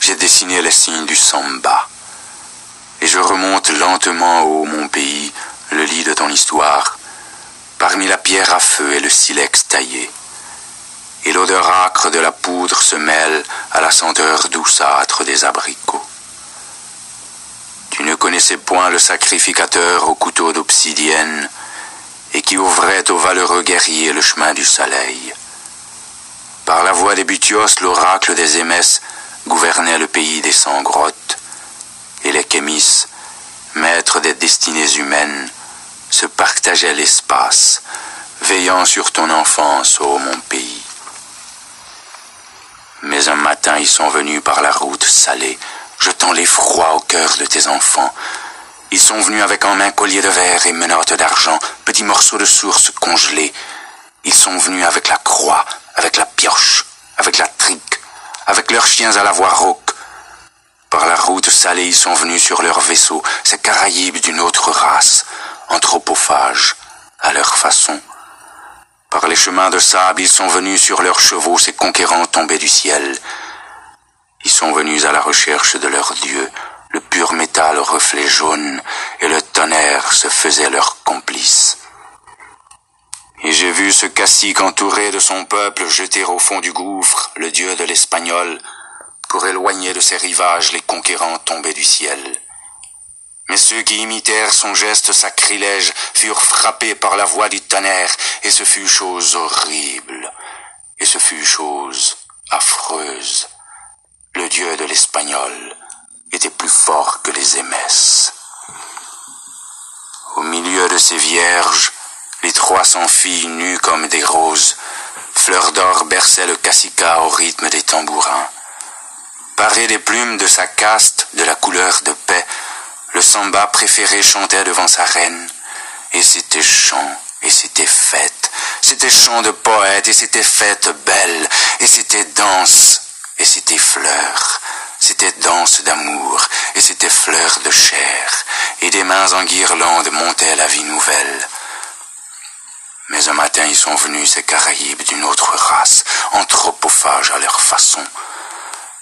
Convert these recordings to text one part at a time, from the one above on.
j'ai dessiné les signes du samba. Et je remonte lentement ô mon pays, le lit de ton histoire, parmi la pierre à feu et le silex taillé. Et l'odeur âcre de la poudre se mêle à la senteur douceâtre des abricots. Tu ne connaissais point le sacrificateur au couteau d'obsidienne, et qui ouvrait aux valeureux guerriers le chemin du soleil. Par la voix des Butios, l'oracle des Émesses gouvernait le pays des sans-grottes, et les Kémis, maîtres des destinées humaines, se partageaient l'espace, veillant sur ton enfance, ô mon pays. Mais un matin ils sont venus par la route salée, jetant l'effroi au cœur de tes enfants. Ils sont venus avec en main collier de verre et menottes d'argent, petits morceaux de source congelés. Ils sont venus avec la croix, avec la pioche, avec la trique, avec leurs chiens à la voix rauque. Par la route salée, ils sont venus sur leur vaisseau, ces Caraïbes d'une autre race, anthropophages, à leur façon. Par les chemins de sable, ils sont venus sur leurs chevaux, ces conquérants tombés du ciel. Ils sont venus à la recherche de leur Dieu, le pur métal au reflet jaune, et le tonnerre se faisait leur complice. Et j'ai vu ce cacique entouré de son peuple jeter au fond du gouffre le dieu de l'espagnol, pour éloigner de ses rivages les conquérants tombés du ciel. Mais ceux qui imitèrent son geste sacrilège furent frappés par la voix du tonnerre, et ce fut chose horrible, et ce fut chose affreuse le dieu de l'espagnol, était plus fort que les émesses. Au milieu de ces vierges, trois cents filles nues comme des roses, fleurs d'or berçaient le cassica au rythme des tambourins. Paré des plumes de sa caste, de la couleur de paix, le samba préféré chantait devant sa reine, et c'était chant, et c'était fête, c'était chant de poète, et c'était fête belle, et c'était danse, et c'était fleurs, c'était danse d'amour, et c'était fleurs de chair, et des mains en guirlande montaient la vie nouvelle. Mais un matin ils sont venus ces Caraïbes d'une autre race, anthropophages à leur façon.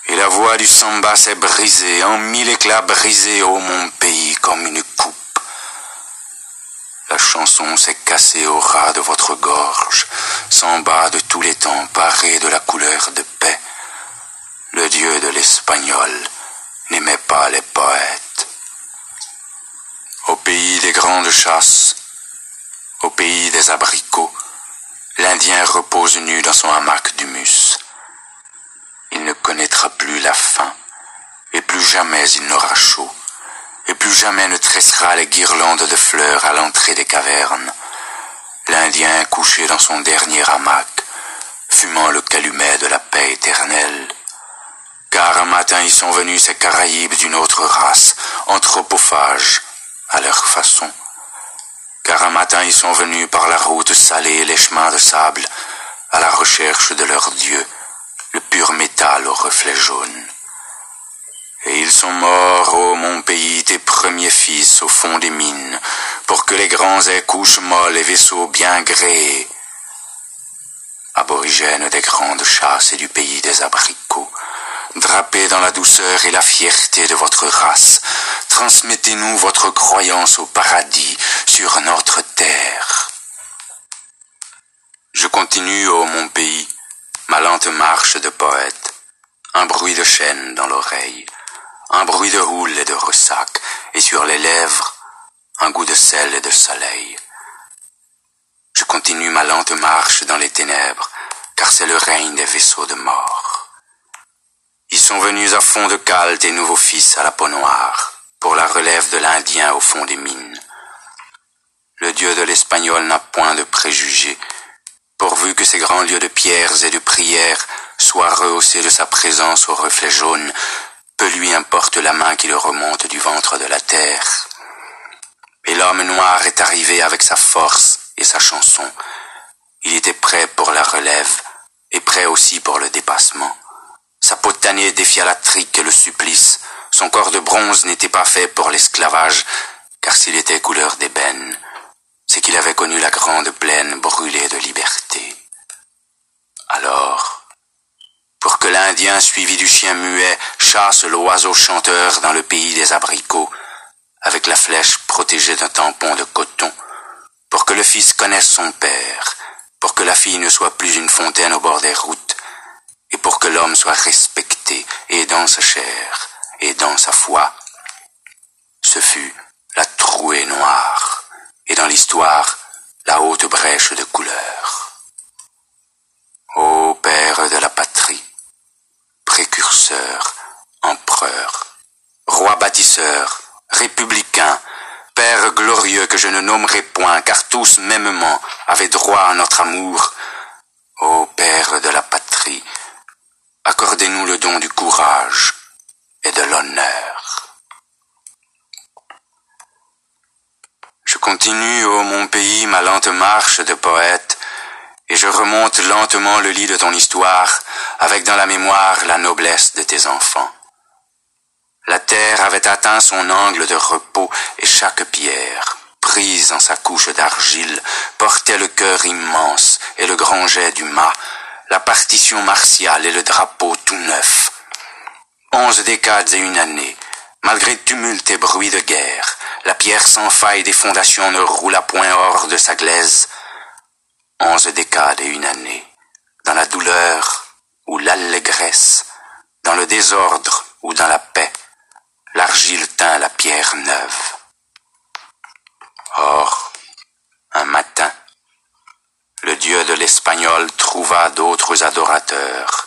Et la voix du samba s'est brisée, en mille éclats brisés, ô mon pays, comme une coupe. La chanson s'est cassée au ras de votre gorge, samba de tous les temps, paré de la couleur de paix le dieu de l'espagnol n'aimait pas les poètes. Au pays des grandes chasses, au pays des abricots, l'Indien repose nu dans son hamac d'humus. Il ne connaîtra plus la faim, et plus jamais il n'aura chaud, et plus jamais ne tressera les guirlandes de fleurs à l'entrée des cavernes. L'Indien couché dans son dernier hamac, fumant le calumet de la paix éternelle, car un matin ils sont venus ces Caraïbes d'une autre race, anthropophages, à leur façon. Car un matin ils sont venus par la route salée et les chemins de sable, à la recherche de leur Dieu, le pur métal au reflet jaune. Et ils sont morts, ô mon pays, tes premiers fils au fond des mines, pour que les grands aient couches molles et vaisseaux bien gréés. Aborigènes des grandes chasses et du pays des abricots, drapés dans la douceur et la fierté de votre race, transmettez-nous votre croyance au paradis sur notre terre. Je continue, ô mon pays, ma lente marche de poète, un bruit de chaîne dans l'oreille, un bruit de houle et de ressac, et sur les lèvres, un goût de sel et de soleil. Je continue ma lente marche dans les ténèbres, car c'est le règne des vaisseaux de mort. Ils sont venus à fond de cale des nouveaux fils à la peau noire, pour la relève de l'Indien au fond des mines. Le dieu de l'espagnol n'a point de préjugés, pourvu que ces grands lieux de pierres et de prières soient rehaussés de sa présence au reflet jaune, peu lui importe la main qui le remonte du ventre de la terre. Et l'homme noir est arrivé avec sa force et sa chanson. Il était prêt pour la relève et prêt aussi pour le dépassement. Sa peau défia la trique et le supplice. Son corps de bronze n'était pas fait pour l'esclavage, car s'il était couleur d'ébène, c'est qu'il avait connu la grande plaine brûlée de liberté. Alors, pour que l'Indien suivi du chien muet chasse l'oiseau chanteur dans le pays des abricots, avec la flèche protégée d'un tampon de coton, pour que le fils connaisse son père, pour que la fille ne soit plus une fontaine au bord des routes, et pour que l'homme soit respecté, et dans sa chair, et dans sa foi. Ce fut la trouée noire, et dans l'histoire, la haute brèche de couleur. Ô Père de la patrie, précurseur, empereur, roi bâtisseur, républicain, Père glorieux que je ne nommerai point, car tous mêmement avaient droit à notre amour, ô Père de la patrie, accordez-nous le don du courage et de l'honneur. Je continue, ô mon pays, ma lente marche de poète, et je remonte lentement le lit de ton histoire, avec dans la mémoire la noblesse de tes enfants. La terre avait atteint son angle de repos, et chaque pierre, prise en sa couche d'argile, portait le cœur immense et le grand jet du mât, la partition martiale et le drapeau tout neuf. Onze décades et une année, malgré tumulte et bruit de guerre, la pierre sans faille des fondations ne roula point hors de sa glaise, onze décades et une année, dans la douleur ou l'allégresse, dans le désordre ou dans la paix, l'argile tint la pierre neuve. Or, un matin, le dieu de l'espagnol trouva d'autres adorateurs,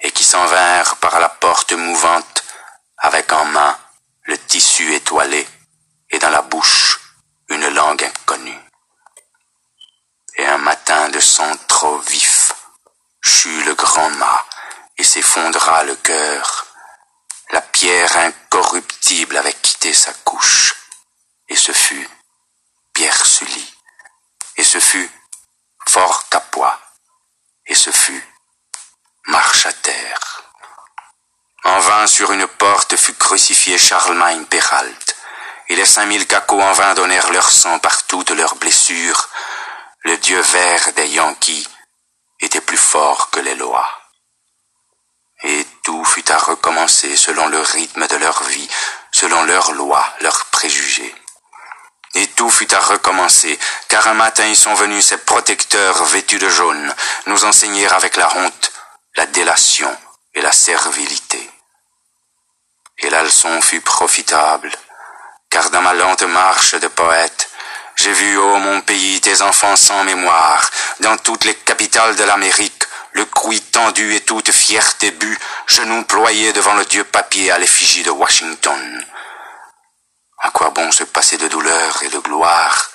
et qui s'en vinrent par la porte mouvante, avec en main le tissu étoilé, et dans la bouche une langue inconnue et un matin de sang trop vif, chut le grand mât et s'effondra le cœur. La pierre incorruptible avait quitté sa couche, et ce fut Pierre Sully, et ce fut Et ce fut Marche à terre. En vain sur une porte fut crucifié Charlemagne Peralt, et les cinq mille cacots en vain donnèrent leur sang par toutes leurs blessures, le dieu vert des Yankees était plus fort que les lois. Et tout fut à recommencer selon le rythme de leur vie, selon leurs lois, leurs préjugés. Tout fut à recommencer, car un matin ils sont venus ces protecteurs vêtus de jaune nous enseigner avec la honte, la délation et la servilité. Et la leçon fut profitable, car dans ma lente marche de poète, j'ai vu, ô mon pays, tes enfants sans mémoire, dans toutes les capitales de l'Amérique, le crouy tendu et toute fierté bu, genoux ployés devant le dieu papier à l'effigie de Washington. À quoi bon se passer de douleur et de gloire